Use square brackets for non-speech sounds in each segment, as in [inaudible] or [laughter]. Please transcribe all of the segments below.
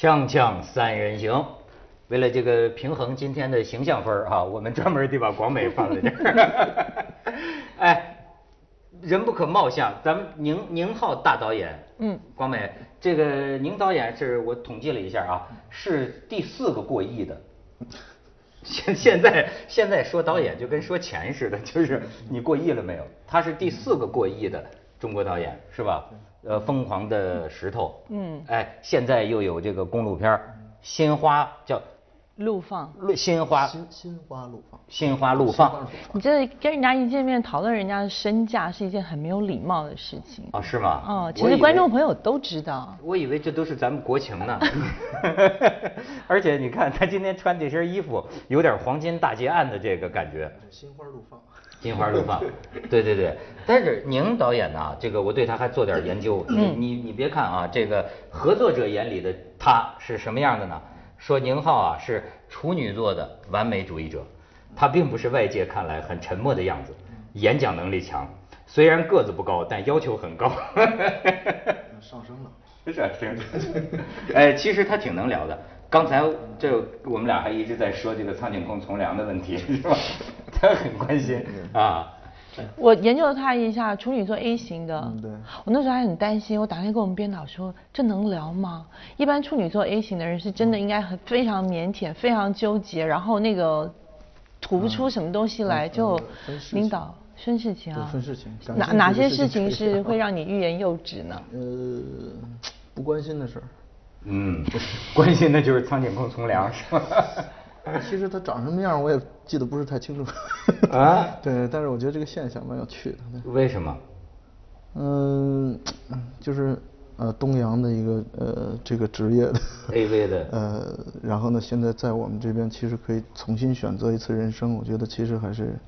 锵锵三人行，为了这个平衡今天的形象分儿哈，我们专门得把广美放在这儿。[laughs] 哎，人不可貌相，咱们宁宁浩大导演，嗯广美，这个宁导演是我统计了一下啊，是第四个过亿的。现现在现在说导演就跟说钱似的，就是你过亿了没有？他是第四个过亿的中国导演，是吧？呃，疯狂的石头，嗯哎，现在又有这个公路片儿新花叫怒放。路新花心心花怒放。心花怒放你这跟人家一见面讨论人家的身价是一件很没有礼貌的事情。哦，是吗？哦，其实观众朋友都知道。我以为这都是咱们国情呢，[laughs] 而且你看他今天穿这身衣服，有点黄金大劫案的这个感觉。心花怒放。金花怒放，[laughs] 对对对。但是宁导演呢，这个我对他还做点研究。你你你别看啊，这个合作者眼里的他是什么样的呢？说宁浩啊是处女座的完美主义者，他并不是外界看来很沉默的样子，演讲能力强，虽然个子不高，但要求很高。上升了。[laughs] 是是，[laughs] 哎，其实他挺能聊的。刚才这我们俩还一直在说这个苍井空从良的问题，是吧？他很关心啊。我研究了他一下，处女座 A 型的，嗯对我那时候还很担心，我打电话跟我们编导说，这能聊吗？一般处女座 A 型的人是真的应该很非常腼腆，非常纠结，然后那个吐不出什么东西来，嗯就领导分事情啊，对分事情哪哪些事情是会让你欲言又止呢？呃，不关心的事儿。嗯，关心的就是苍井空从良，是吧？其实他长什么样我也记得不是太清楚。啊 [laughs] 对，但是我觉得这个现象蛮有趣的。为什么？嗯，就是呃东阳的一个呃这个职业的 AV 的 [laughs] 呃，然后呢，现在在我们这边其实可以重新选择一次人生，我觉得其实还是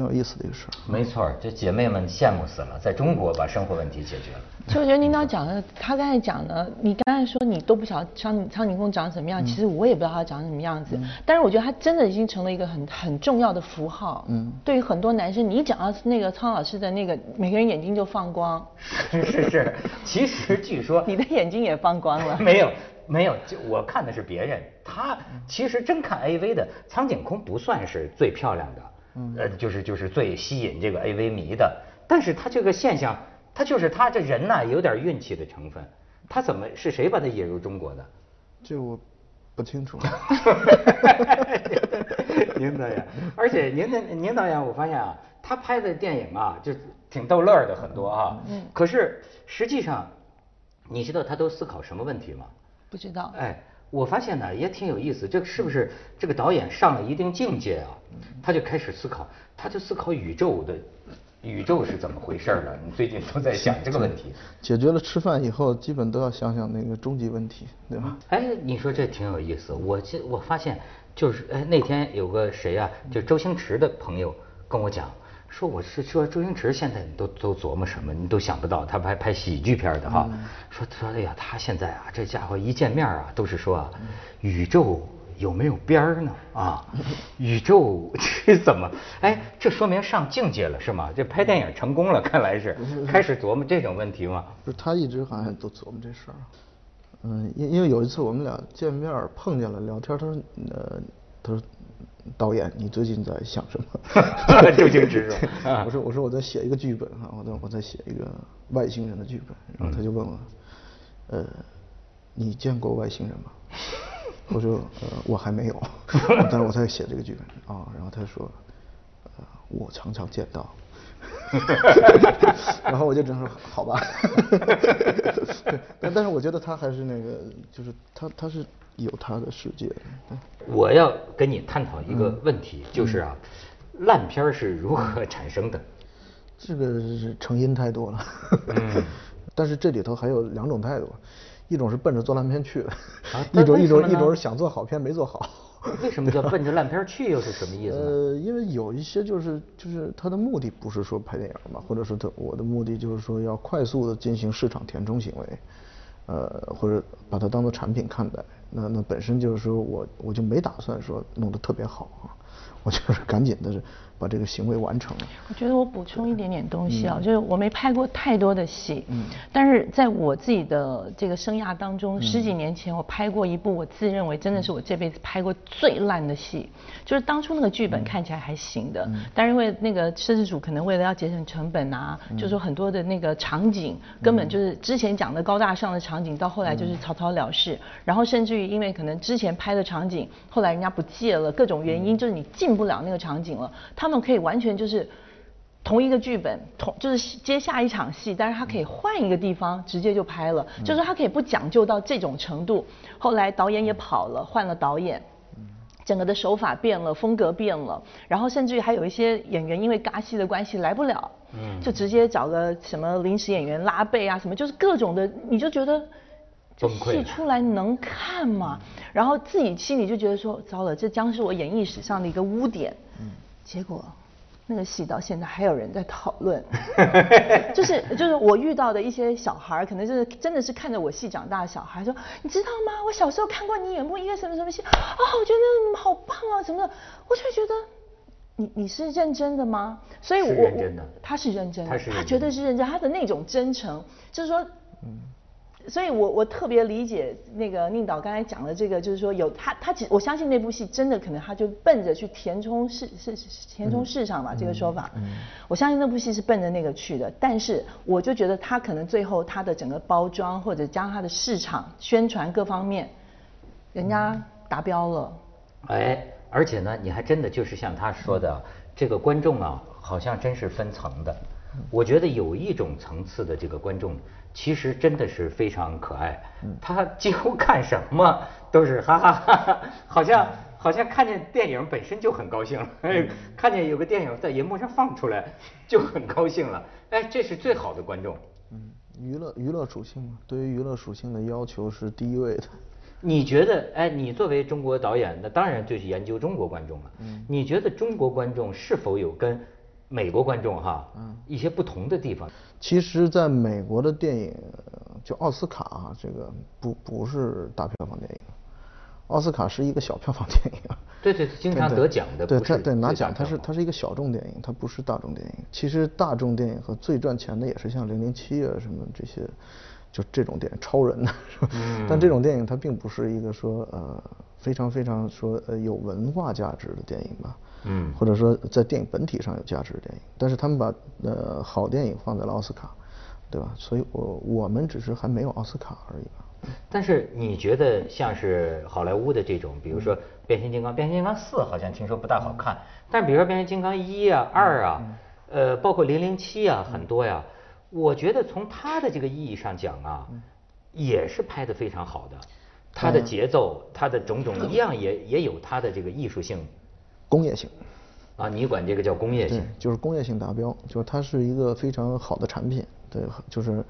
挺有意思的一个事儿。没错，这姐妹们羡慕死了，在中国把生活问题解决了。[laughs] 其实我觉得领导讲的，他刚才讲的，你刚才说你都不晓得苍苍井空长什么样，其实我也不知道他长什么样子。但是我觉得他真的已经成了一个很很重要的符号。嗯对于很多男生，你一讲到那个苍老师的那个，每个人眼睛就放光。[laughs] 是是是，其实据说 [laughs] 你的眼睛也放光了。没有没有，就我看的是别人，他其实真看 AV 的苍井空不算是最漂亮的，呃，就是就是最吸引这个 AV 迷的，但是他这个现象，他就是他这人呐有点运气的成分，他怎么是谁把他引入中国的？这我不清楚。[laughs] 宁导演，而且宁的宁导演，我发现啊，他拍的电影啊，就挺逗乐的很多啊。嗯。可是实际上，你知道他都思考什么问题吗？不知道。哎，我发现呢也挺有意思，这个是不是这个导演上了一定境界啊，他就开始思考，他就思考宇宙的宇宙是怎么回事儿了？你最近都在想这个问题。[laughs] 解决了吃饭以后，基本都要想想那个终极问题，对吧？哎，你说这挺有意思。我这我发现就是哎，那天有个谁啊，就周星驰的朋友跟我讲，说我是说周星驰现在你都都琢磨什么，你都想不到，他拍拍喜剧片的哈。说说哎呀，他现在啊，这家伙一见面啊，都是说啊，宇宙。有没有边儿呢？啊，[laughs] 宇宙 [laughs] 这怎么？哎，这说明上境界了是吗？这拍电影成功了，看来是开始琢磨这种问题吗？不是他一直好像都琢磨这事儿。嗯，因因为有一次我们俩见面碰见了聊天，他说呃，他说导演你最近在想什么？周星驰啊我说我说我在写一个剧本哈，我在我在写一个外星人的剧本，然后他就问我，呃，你见过外星人吗？我说呃我还没有，[laughs] 但是我在写这个剧本啊，然后他说，呃我常常见到。[laughs] [laughs] 然后我就只能说好吧，但但是我觉得他还是那个，就是他他是有他的世界我要跟你探讨一个问题，就是啊，烂片是如何产生的？这个是成因太多了，嗯 [laughs] 但是这里头还有两种态度，一种是奔着做烂片去的，啊 [laughs] 一种一种一种是想做好片没做好。[laughs] 为什么叫奔着烂片去？又是什么意思呢？呃，因为有一些就是就是他的目的不是说拍电影嘛，或者说他我的目的就是说要快速的进行市场填充行为，呃，或者把它当做产品看待。那那本身就是说我我就没打算说弄得特别好啊。我就是赶紧的是把这个行为完成了。我觉得我补充一点点东西啊，就是我没拍过太多的戏，嗯，但是在我自己的这个生涯当中，十几年前我拍过一部我自认为真的是我这辈子拍过最烂的戏，就是当初那个剧本看起来还行的，但是因为那个摄制组可能为了要节省成本啊，就说很多的那个场景根本就是之前讲的高大上的场景，到后来就是草草了事，然后甚至于因为可能之前拍的场景，后来人家不借了，各种原因就是你进不了那个场景了，他。们可以完全就是同一个剧本，同就是接下一场戏，但是他可以换一个地方直接就拍了，就是他可以不讲究到这种程度。后来导演也跑了，换了导演，整个的手法变了，风格变了，然后甚至于还有一些演员因为尬戏的关系来不了，就直接找个什么临时演员拉背啊什么，就是各种的，你就觉得这戏出来能看吗？然后自己心里就觉得说，糟了，这将是我演艺史上的一个污点。结果，那个戏到现在还有人在讨论，[laughs] 就是就是我遇到的一些小孩，可能就是真的是看着我戏长大的小孩，说你知道吗？我小时候看过你演过一个什么什么戏，啊，我觉得好棒啊，什么的，我就觉得你你是认真的吗？所以，我他是认真的，他绝对是认真，他的那种真诚，就是说，嗯。所以，我我特别理解那个宁导刚才讲的这个，就是说有他他其我相信那部戏真的可能他就奔着去填充市是填充市场吧这个说法，我相信那部戏是奔着那个去的。但是我就觉得他可能最后他的整个包装或者加上他的市场宣传各方面，人家达标了。哎，而且呢，你还真的就是像他说的，这个观众啊，好像真是分层的。我觉得有一种层次的这个观众。其实真的是非常可爱，他几乎看什么 [laughs] 都是哈哈哈哈，好像好像看见电影本身就很高兴了，看见有个电影在银幕上放出来就很高兴了，哎，这是最好的观众。嗯，娱乐娱乐属性嘛，对于娱乐属性的要求是第一位的。你觉得，哎，你作为中国导演，那当然就是研究中国观众了。嗯，你觉得中国观众是否有跟？美国观众哈，嗯，一些不同的地方。其实，在美国的电影，就奥斯卡啊这个不不是大票房电影，奥斯卡是一个小票房电影。对对，经常得奖的。对对对，拿奖它是它是一个小众电影，它不是大众电影。其实大众电影和最赚钱的也是像《零零七》啊什么这些，就这种电影，超人呐，是吧？嗯。但这种电影它并不是一个说呃非常非常说呃有文化价值的电影吧。嗯，或者说在电影本体上有价值的电影，但是他们把呃好电影放在了奥斯卡，对吧？所以我我们只是还没有奥斯卡而已吧。但是你觉得像是好莱坞的这种，比如说变形金刚，变形金刚四好像听说不大好看，但比如说变形金刚一啊、二啊，呃，包括零零七啊，很多呀，我觉得从它的这个意义上讲啊，也是拍得非常好的，它的节奏，它的种种一样也也有它的这个艺术性。工业性，啊，你管这个叫工业性，就是工业性达标，就是它是一个非常好的产品，对，就是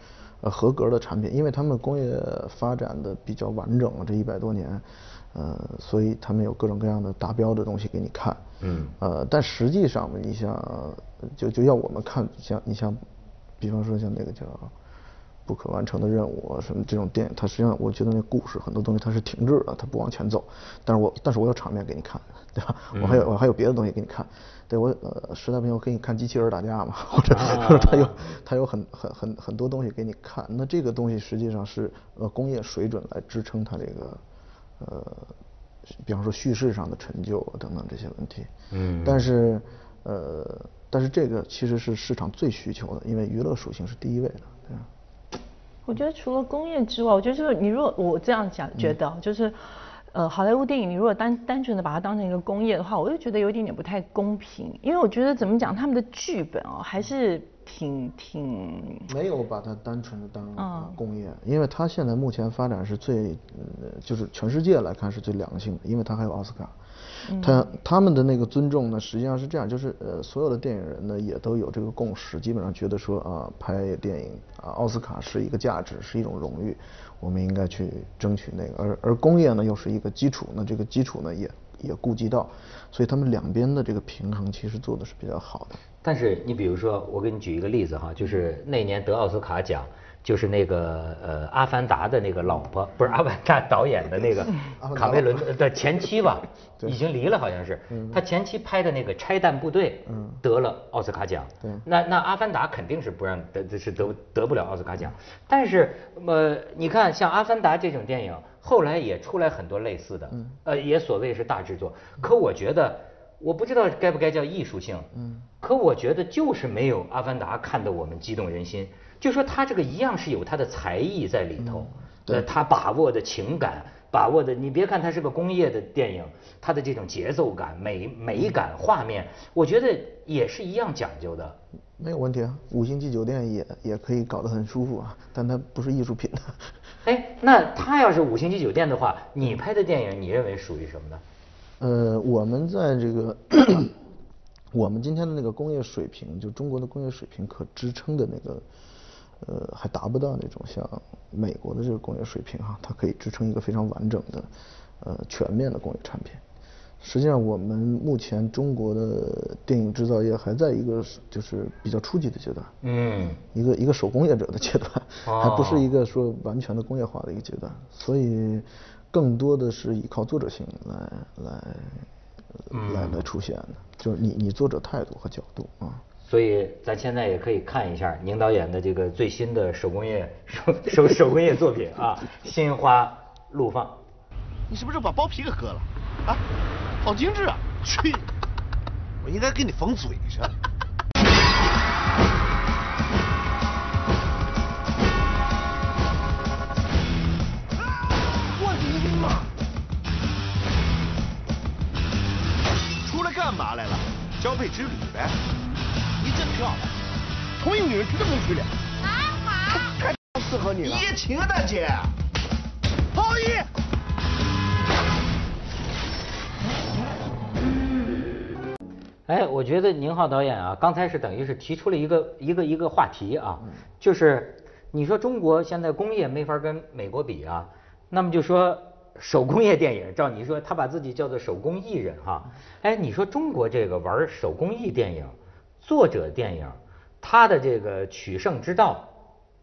呃合格的产品，因为他们工业发展的比较完整了这一百多年，呃，所以他们有各种各样的达标的东西给你看，嗯，呃，但实际上你像就就要我们看，像你像，比方说像那个叫。不可完成的任务啊，什么这种电影，它实际上我觉得那故事很多东西它是停滞的，它不往前走。但是我但是我有场面给你看，对吧？我还有我还有别的东西给你看。对我呃实在不行我给你看机器人打架嘛，或者 [laughs] 它有它有很很很很多东西给你看。那这个东西实际上是呃工业水准来支撑它这个呃，比方说叙事上的成就等等这些问题。嗯。但是呃但是这个其实是市场最需求的，因为娱乐属性是第一位的，对吧？我觉得除了工业之外，我觉得就是你如果我这样讲，觉得就是，呃，好莱坞电影你如果单单纯的把它当成一个工业的话，我就觉得有一点点不太公平，因为我觉得怎么讲，他们的剧本哦还是挺挺没有把它单纯的当工业，因为它现在目前发展是最，就是全世界来看是最良性的，因为它还有奥斯卡。他他们的那个尊重呢，实际上是这样，就是呃，所有的电影人呢也都有这个共识，基本上觉得说啊，拍电影啊，奥斯卡是一个价值，是一种荣誉，我们应该去争取那个。而而工业呢又是一个基础，那这个基础呢也也顾及到，所以他们两边的这个平衡其实做的是比较好的。但是你比如说，我给你举一个例子哈，就是那年得奥斯卡奖，就是那个呃《阿凡达》的那个老婆，不是《阿凡达》导演的那个 [laughs] 卡梅伦的前妻吧？已经离了，好像是。他前妻拍的那个《拆弹部队》得了奥斯卡奖。那那《阿凡达》肯定是不让得是得得不了奥斯卡奖。但是呃，你看像《阿凡达》这种电影，后来也出来很多类似的，呃，也所谓是大制作。可我觉得，我不知道该不该叫艺术性。嗯。可我觉得就是没有《阿凡达》看得我们激动人心。就说他这个一样是有他的才艺在里头，呃，他把握的情感，把握的，你别看它是个工业的电影，它的这种节奏感、美美感、画面，我觉得也是一样讲究的。没有问题啊，五星级酒店也也可以搞得很舒服啊，但它不是艺术品。哎，那他要是五星级酒店的话，你拍的电影你认为属于什么呢？呃，我们在这个。我们今天的那个工业水平，就中国的工业水平可支撑的那个，呃，还达不到那种像美国的这个工业水平哈，它可以支撑一个非常完整的，呃，全面的工业产品。实际上，我们目前中国的电影制造业还在一个就是比较初级的阶段，嗯，一个一个手工业者的阶段，还不是一个说完全的工业化的一个阶段，所以更多的是依靠作者性来来。来来出现的，就是你你作者态度和角度啊。所以咱现在也可以看一下宁导演的这个最新的手工业手手手工业作品啊，《心花怒放》。你是不是把包皮给割了？啊，好精致啊！去，我应该给你缝嘴上。嘛来了？交配之旅呗。你真漂亮，同一个女人这么能娶俩？还好。太适合你了。一夜情啊，大姐。好意。哎，我觉得宁浩导演啊，刚才是等于是提出了一个一个一个话题啊，就是你说中国现在工业没法跟美国比啊，那么就说。手工业电影，照你说，他把自己叫做手工艺人哈。哎，你说中国这个玩手工艺电影，作者电影，他的这个取胜之道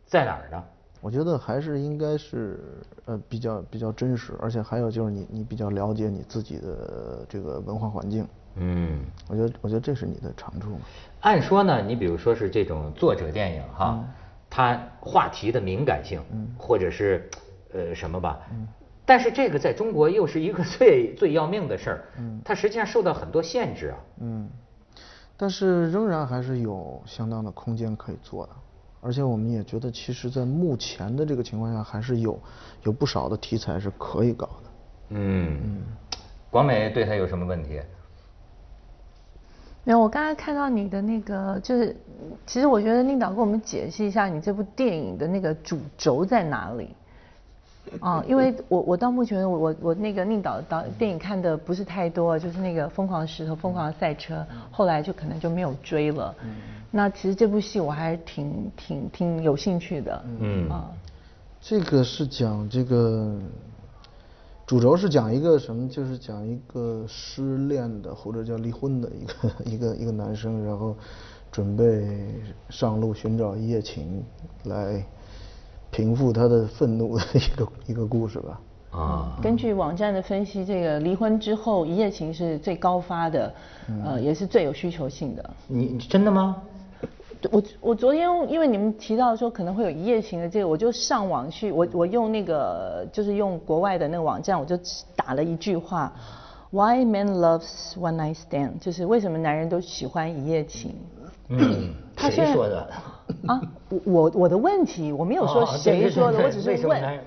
在哪儿呢？我觉得还是应该是呃比较比较真实，而且还有就是你你比较了解你自己的这个文化环境。嗯，我觉得我觉得这是你的长处。按说呢，你比如说是这种作者电影哈，它话题的敏感性，或者是呃什么吧。但是这个在中国又是一个最最要命的事儿，嗯，它实际上受到很多限制啊，嗯，但是仍然还是有相当的空间可以做的，而且我们也觉得，其实，在目前的这个情况下，还是有有不少的题材是可以搞的，嗯嗯，广美对他有什么问题？没有，我刚才看到你的那个，就是其实我觉得宁导给我们解释一下，你这部电影的那个主轴在哪里？[laughs] 哦，因为我我到目前我我我那个宁导导电影看的不是太多，就是那个疯狂石头、疯狂赛车，后来就可能就没有追了。嗯，那其实这部戏我还是挺挺挺有兴趣的。嗯啊，这个是讲这个主轴是讲一个什么？就是讲一个失恋的或者叫离婚的一个 [laughs] 一个一个男生，然后准备上路寻找一夜情来。平复他的愤怒的一个一个故事吧。啊，根据网站的分析，这个离婚之后一夜情是最高发的，呃，也是最有需求性的。你真的吗？我我昨天因为你们提到说可能会有一夜情的这个，我就上网去，我我用那个就是用国外的那个网站，我就打了一句话：Why men loves one night stand？就是为什么男人都喜欢一夜情？嗯，谁说的？啊，我我的问题我没有说谁说的，我只是问，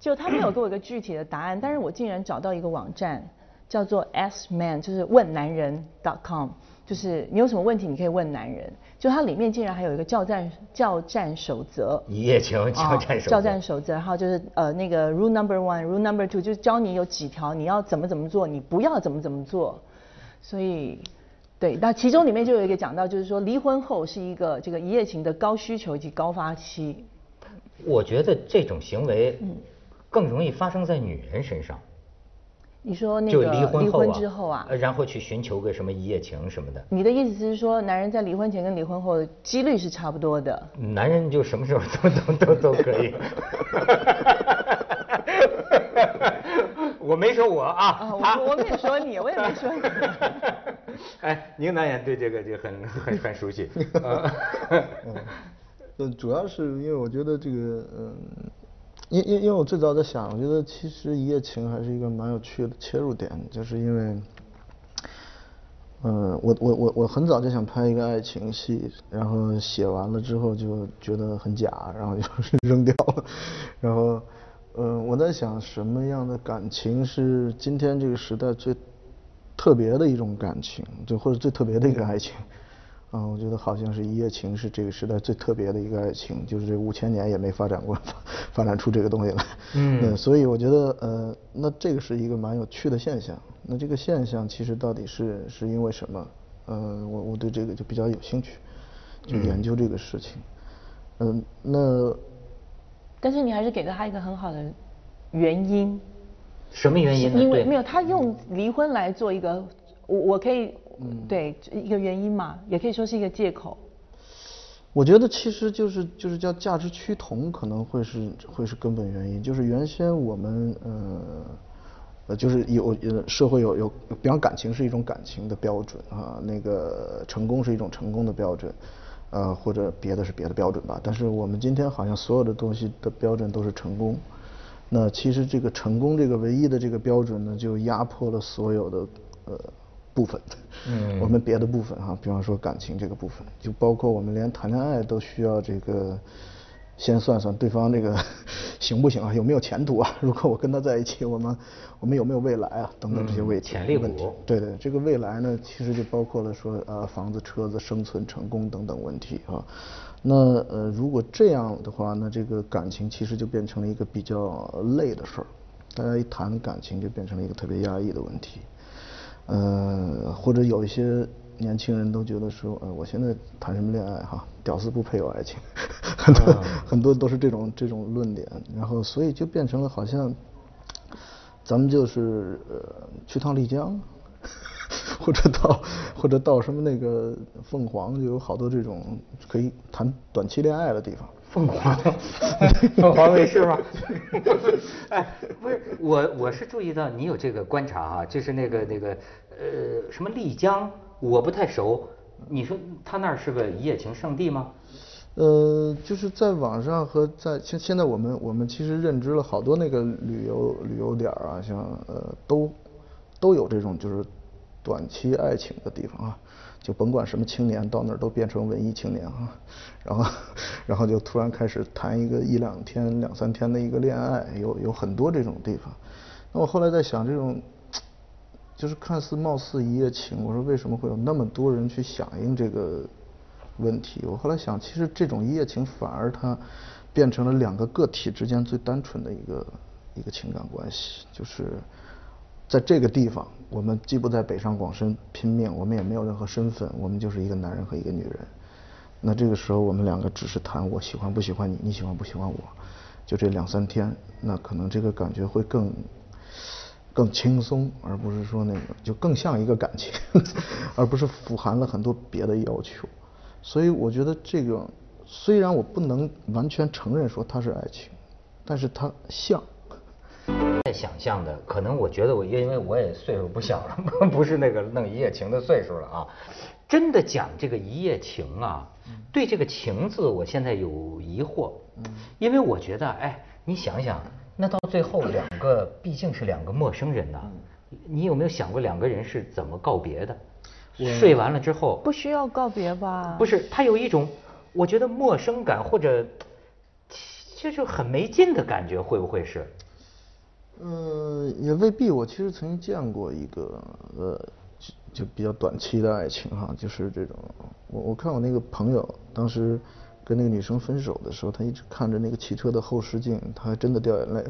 就他没有给我一个具体的答案，但是我竟然找到一个网站，叫做 Ask Man，就是问男人 dot .com，就是你有什么问题你可以问男人，就它里面竟然还有一个教战教战守则，一夜情教战守教战守则，然后就是呃那个 Rule Number One，Rule Number Two，就是教你有几条你要怎么怎么做，你不要怎么怎么做，所以。对，那其中里面就有一个讲到，就是说离婚后是一个这个一夜情的高需求以及高发期。我觉得这种行为更容易发生在女人身上。你说那个离离婚后啊，婚之后啊呃，然后去寻求个什么一夜情什么的。你的意思是说，男人在离婚前跟离婚后的几率是差不多的？男人就什么时候都都都都可以。[laughs] 我没说我啊，啊，我他我没说你，我也没说你。[laughs] 哎，宁导演对这个就很很很熟悉。呃 [laughs] 呃，主要是因为我觉得这个，嗯，因因因为我最早在想，我觉得其实一夜情还是一个蛮有趣的切入点，就是因为，嗯，我我我我很早就想拍一个爱情戏，然后写完了之后就觉得很假，然后就 [laughs] 扔掉了，然后，呃，我在想什么样的感情是今天这个时代最特别的一种感情，就或者最特别的一个爱情。嗯，我觉得好像是一夜情是这个时代最特别的一个爱情，就是这五千年也没发展过，[laughs] 发展出这个东西来。嗯所以我觉得呃，那这个是一个蛮有趣的现象。那这个现象其实到底是是因为什么？呃，我我对这个就比较有兴趣，就研究这个事情。嗯、那但是你还是给了他一个很好的原因，什么原因呢？因为没有他用离婚来做一个，我我可以，嗯对一个原因嘛，也可以说是一个借口。我觉得其实就是就是叫价值趋同，可能会是会是根本原因。就是原先我们呃呃就是有呃社会有有，比方感情是一种感情的标准啊，那个成功是一种成功的标准，呃或者别的是别的标准吧。但是我们今天好像所有的东西的标准都是成功。那其实这个成功这个唯一的这个标准呢，就压迫了所有的呃部分。嗯我们别的部分哈、比方说感情这个部分，就包括我们连谈恋爱都需要这个先算算对方这个 [laughs] 行不行啊，有没有前途啊？[laughs] 如果我跟他在一起，我们我们有没有未来啊？等等这些问题。嗯潜力问题对对，这个未来呢，其实就包括了说呃房子、车子、生存、成功等等问题啊。那呃如果这样的话，那这个感情其实就变成了一个比较累的事儿。大家一谈感情，就变成了一个特别压抑的问题。呃，或者有一些年轻人都觉得说，呃，我现在谈什么恋爱哈，屌丝不配有爱情，[laughs] 很多、很多都是这种这种论点，然后所以就变成了好像，咱们就是呃去趟丽江，[laughs] 或者到 [laughs] 或者到什么那个凤凰，就有好多这种可以谈短期恋爱的地方。凤凰，凤凰卫视吗？哎，不是，我我是注意到你有这个观察啊、就是那个那个呃什么丽江，我不太熟。你说他那儿是个一夜情圣地吗？呃，就是在网上和在现现在我们我们其实认知了好多那个旅游旅游点儿啊，像呃都都有这种就是短期爱情的地方啊，就甭管什么青年到那儿都变成文艺青年啊，然后 [laughs] 然后就突然开始谈一个一两天两三天的一个恋爱，有有很多这种地方。那我后来在想这种。就是看似貌似一夜情，我说为什么会有那么多人去响应这个问题？我后来想，其实这种一夜情反而它变成了两个个体之间最单纯的一个一个情感关系，就是在这个地方，我们既不在北上广深拼命，我们也没有任何身份，我们就是一个男人和一个女人。那这个时候，我们两个只是谈我喜欢不喜欢你，你喜欢不喜欢我，就这两三天，那可能这个感觉会更。更轻松，而不是说那个就更像一个感情，[laughs] 而不是富含了很多别的要求。所以我觉得这个虽然我不能完全承认说它是爱情，但是它像。在想象的，可能我觉得我因为我也岁数不小了，[laughs] 不是那个弄一夜情的岁数了啊。真的讲这个一夜情啊，对这个情字我现在有疑惑，因为我觉得，哎，你想想。那到最后，两个毕竟是两个陌生人呐、你有没有想过两个人是怎么告别的？睡完了之后，不需要告别吧？不是，他有一种我觉得陌生感，或者就是很没劲的感觉，会不会是？嗯，也未必。我其实曾经见过一个呃，就就比较短期的爱情哈，就是这种。我我看我那个朋友当时。跟那个女生分手的时候，他一直看着那个汽车的后视镜，他还真的掉眼泪。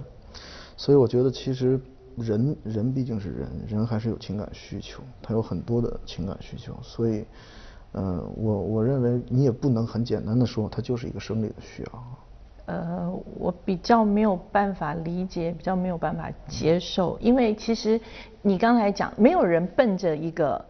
所以我觉得，其实人人毕竟是人，人还是有情感需求，他有很多的情感需求。所以，呃，我我认为你也不能很简单的说，它就是一个生理的需要。呃，我比较没有办法理解，比较没有办法接受，因为其实你刚才讲，没有人奔着一个，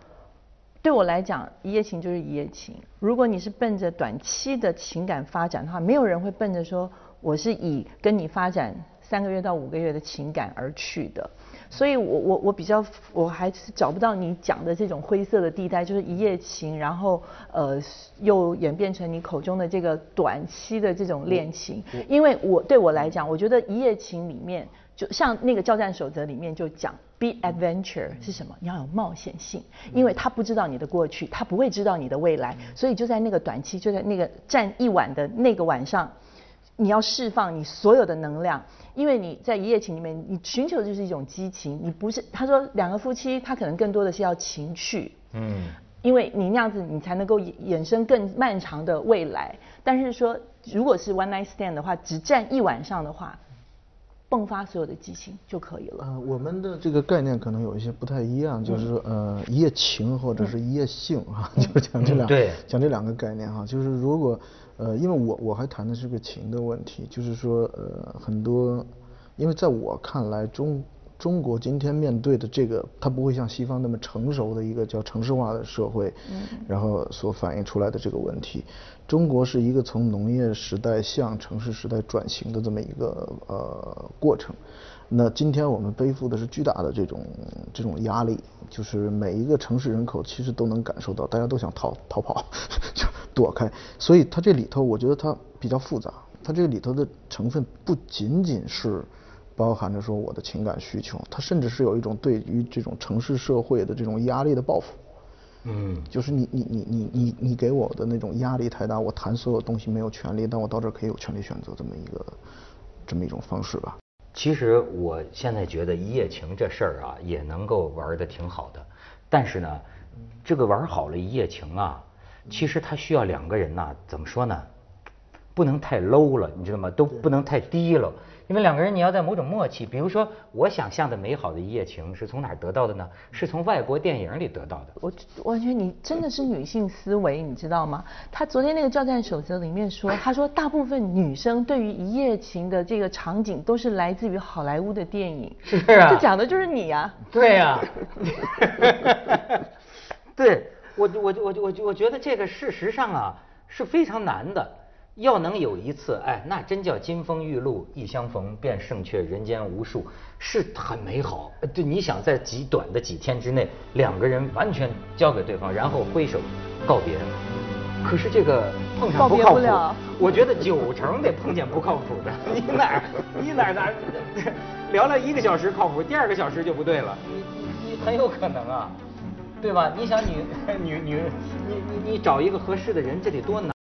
对我来讲，一夜情就是一夜情。如果你是奔着短期的情感发展的话，没有人会奔着说我是以跟你发展三个月到五个月的情感而去的。所以，我我我比较，我还是找不到你讲的这种灰色的地带，就是一夜情，然后呃，又演变成你口中的这个短期的这种恋情。因为我对我来讲，我觉得一夜情里面，就像那个交战守则里面就讲，be adventure 是什么？你要有冒险性，因为他不知道你的过去，他不会知道你的未来，所以就在那个短期，就在那个站一晚的那个晚上。你要释放你所有的能量，因为你在一夜情里面，你寻求的就是一种激情。你不是他说两个夫妻，他可能更多的是要情趣，嗯，因为你那样子你才能够衍生更漫长的未来。但是说如果是 one night stand 的话，只站一晚上的话，迸发所有的激情就可以了。呃，我们的这个概念可能有一些不太一样，就是呃一夜情或者是一夜性哈，[laughs] 就讲这两讲这两个概念哈，就是如果。呃，因为我我还谈的是个情的问题，就是说，呃，很多，因为在我看来，中中国今天面对的这个，它不会像西方那么成熟的一个叫城市化的社会，嗯，然后所反映出来的这个问题，中国是一个从农业时代向城市时代转型的这么一个呃过程。那今天我们背负的是巨大的这种这种压力，就是每一个城市人口其实都能感受到，大家都想逃逃跑，[laughs] 就躲开。所以它这里头，我觉得它比较复杂。它这个里头的成分不仅仅是包含着说我的情感需求，它甚至是有一种对于这种城市社会的这种压力的报复。嗯，就是你你你你你你给我的那种压力太大，我谈所有东西没有权利，但我到这儿可以有权利选择这么一个这么一种方式吧。其实我现在觉得一夜情这事儿啊，也能够玩的挺好的。但是呢，这个玩好了一夜情啊，其实它需要两个人呐，怎么说呢？不能太 low 了，你知道吗？都不能太低了。因为两个人你要在某种默契，比如说我想象的美好的一夜情是从哪儿得到的呢？是从外国电影里得到的。我我觉得你真的是女性思维，你知道吗？他昨天那个教战守则里面说，他说大部分女生对于一夜情的这个场景都是来自于好莱坞的电影。是啊。这讲的就是你呀。对呀。[laughs] 对我我我我我觉得这个事实上啊是非常难的。要能有一次，哎，那真叫金风玉露一相逢，便胜却人间无数，是很美好。对，你想在极短的几天之内，两个人完全交给对方，然后挥手告别。可是这个碰上不靠谱，我觉得九成得碰见不靠谱的。[laughs] 你哪儿你哪儿哪儿聊了一个小时靠谱，第二个小时就不对了。你你你很有可能啊，对吧？你想 [laughs] 你女女你你你找一个合适的人，这得多难。